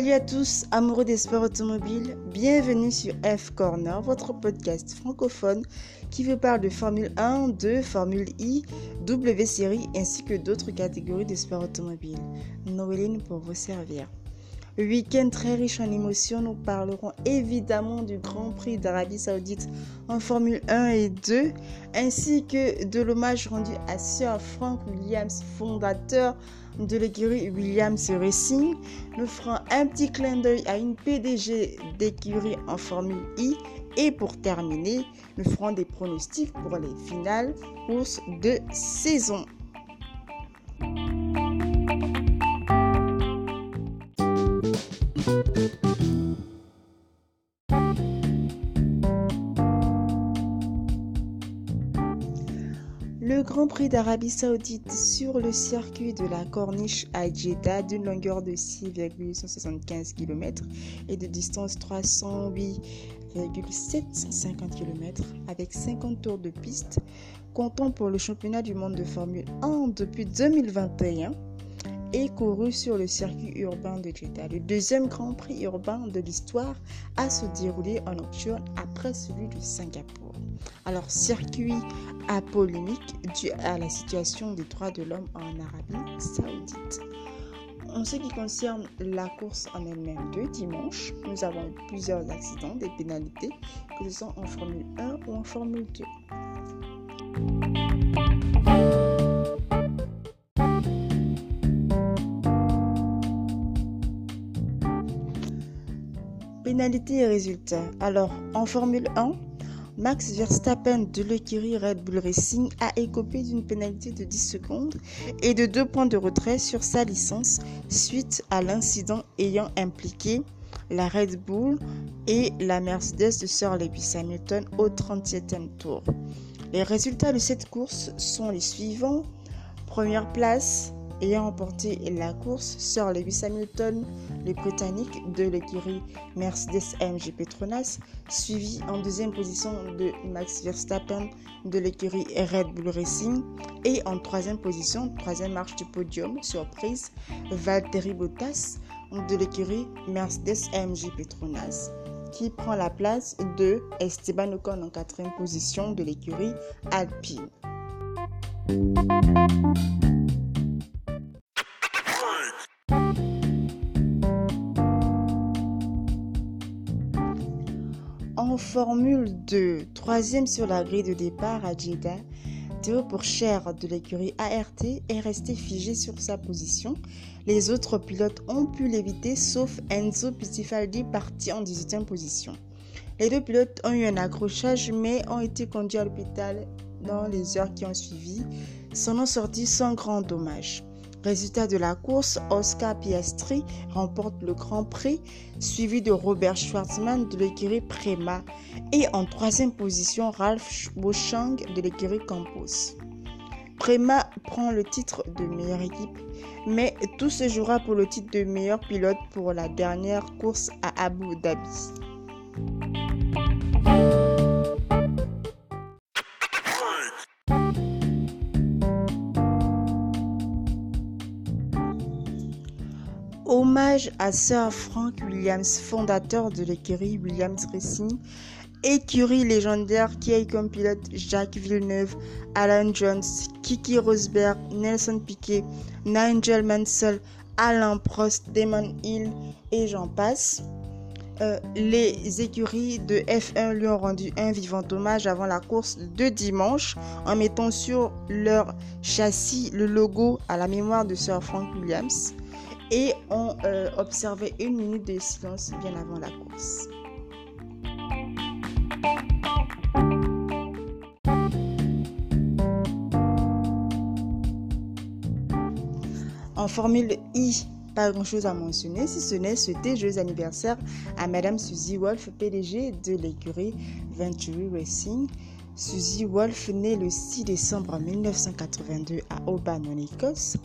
Salut à tous, amoureux des sports automobiles. Bienvenue sur F Corner, votre podcast francophone qui vous parle de Formule 1, 2, Formule I, W Series ainsi que d'autres catégories de sports automobiles. Noéline pour vous servir. Week-end très riche en émotions, nous parlerons évidemment du Grand Prix d'Arabie Saoudite en Formule 1 et 2, ainsi que de l'hommage rendu à Sir Frank Williams, fondateur de l'écurie Williams Racing. Nous ferons un petit clin d'œil à une PDG d'écurie en Formule I. Et pour terminer, nous ferons des pronostics pour les finales courses de saison. Le Grand Prix d'Arabie Saoudite sur le circuit de la Corniche à Jeddah d'une longueur de 6,175 km et de distance 308,750 km avec 50 tours de piste, comptant pour le championnat du monde de Formule 1 depuis 2021 et couru sur le circuit urbain de Jeddah. Le deuxième Grand Prix urbain de l'histoire a se déroulé en nocturne après celui de Singapour. Alors, circuit à polémique dû à la situation des droits de l'homme en Arabie saoudite. En ce qui concerne la course en elle-même de dimanche, nous avons eu plusieurs accidents, des pénalités, que ce soit en Formule 1 ou en Formule 2. Pénalités et résultats. Alors, en Formule 1, Max Verstappen de l'écurie Red Bull Racing a écopé d'une pénalité de 10 secondes et de 2 points de retrait sur sa licence suite à l'incident ayant impliqué la Red Bull et la Mercedes de Sir Lewis Hamilton au 37e tour. Les résultats de cette course sont les suivants. Première place, ayant remporté la course, Sir Lewis Hamilton, le Britannique de l'écurie Mercedes AMG Petronas, suivi en deuxième position de Max Verstappen de l'écurie Red Bull Racing et en troisième position, troisième marche du podium, surprise, Valtteri Bottas de l'écurie Mercedes AMG Petronas qui prend la place de Esteban Ocon en quatrième position de l'écurie Alpine. En Formule 2, troisième sur la grille de départ à Jeddah, Théo Pourchère de l'écurie ART est resté figé sur sa position. Les autres pilotes ont pu l'éviter sauf Enzo Pittifaldi parti en 18e position. Les deux pilotes ont eu un accrochage mais ont été conduits à l'hôpital dans les heures qui ont suivi, s'en ont sortis sans grand dommage. Résultat de la course, Oscar Piastri remporte le Grand Prix, suivi de Robert Schwartzman de l'écurie Prema et en troisième position Ralph Boschang de l'écurie Campos. Prema prend le titre de meilleure équipe, mais tout se jouera pour le titre de meilleur pilote pour la dernière course à Abu Dhabi. À Sir Frank Williams, fondateur de l'écurie Williams Racing, écurie légendaire qui a eu comme pilote Jacques Villeneuve, Alan Jones, Kiki Rosberg, Nelson Piquet, Nigel Mansell, Alain Prost, Damon Hill et j'en passe. Euh, les écuries de F1 lui ont rendu un vivant hommage avant la course de dimanche en mettant sur leur châssis le logo à la mémoire de Sir Frank Williams et ont euh, observé une minute de silence bien avant la course. En Formule I, pas grand chose à mentionner, si ce n'est souhaiter joyeux anniversaire à Madame Suzy Wolf, PDG de l'écurie Venturi Racing. Suzy Wolf, née le 6 décembre 1982 à Auban, en Écosse.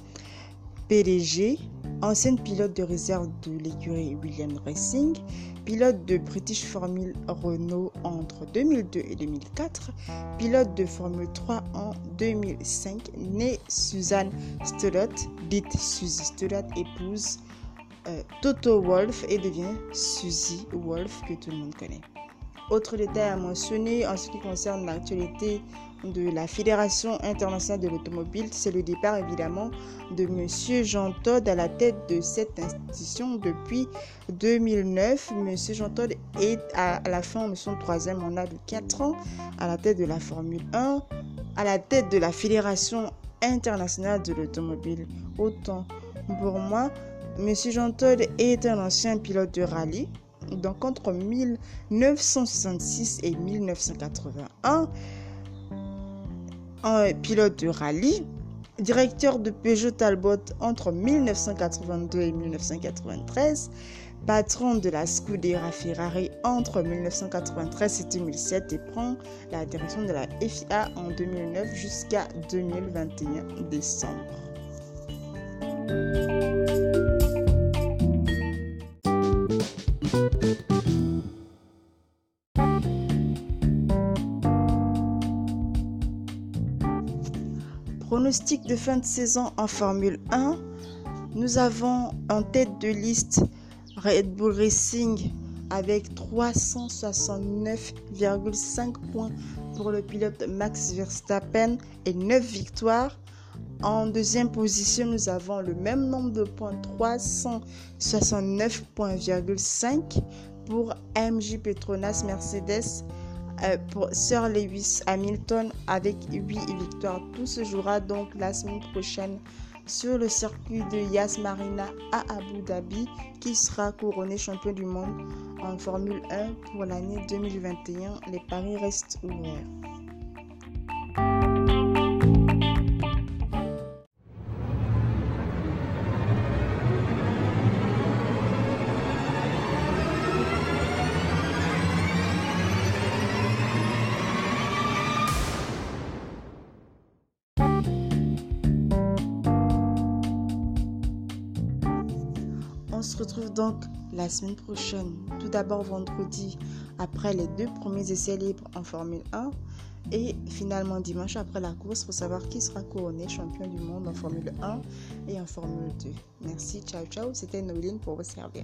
PDG, ancienne pilote de réserve de l'écurie Williams Racing, pilote de British Formule Renault entre 2002 et 2004, pilote de Formule 3 en 2005, née Suzanne Stollott, dite Suzy Stollott, épouse euh, Toto Wolf et devient Suzy Wolf que tout le monde connaît. Autre détail à mentionner en ce qui concerne l'actualité de la Fédération internationale de l'automobile, c'est le départ évidemment de M. Jean Todt à la tête de cette institution depuis 2009. M. Jean Todt est à la fin de son troisième mandat de 4 ans à la tête de la Formule 1, à la tête de la Fédération internationale de l'automobile. Autant pour moi, M. Jean Todt est un ancien pilote de rallye. Donc entre 1966 et 1981, un pilote de rallye, directeur de Peugeot Talbot entre 1982 et 1993, patron de la Scuderia Ferrari entre 1993 et 2007 et prend la direction de la FIA en 2009 jusqu'à 2021 décembre. De fin de saison en Formule 1. Nous avons en tête de liste Red Bull Racing avec 369,5 points pour le pilote Max Verstappen et 9 victoires. En deuxième position, nous avons le même nombre de points, 369,5 pour MJ Petronas Mercedes pour Sir Lewis Hamilton avec 8 victoires. Tout se jouera donc la semaine prochaine sur le circuit de Yas Marina à Abu Dhabi qui sera couronné champion du monde en Formule 1 pour l'année 2021. Les paris restent ouverts. On se retrouve donc la semaine prochaine, tout d'abord vendredi, après les deux premiers essais libres en Formule 1, et finalement dimanche après la course pour savoir qui sera couronné champion du monde en Formule 1 et en Formule 2. Merci, ciao ciao, c'était Noline pour vous servir.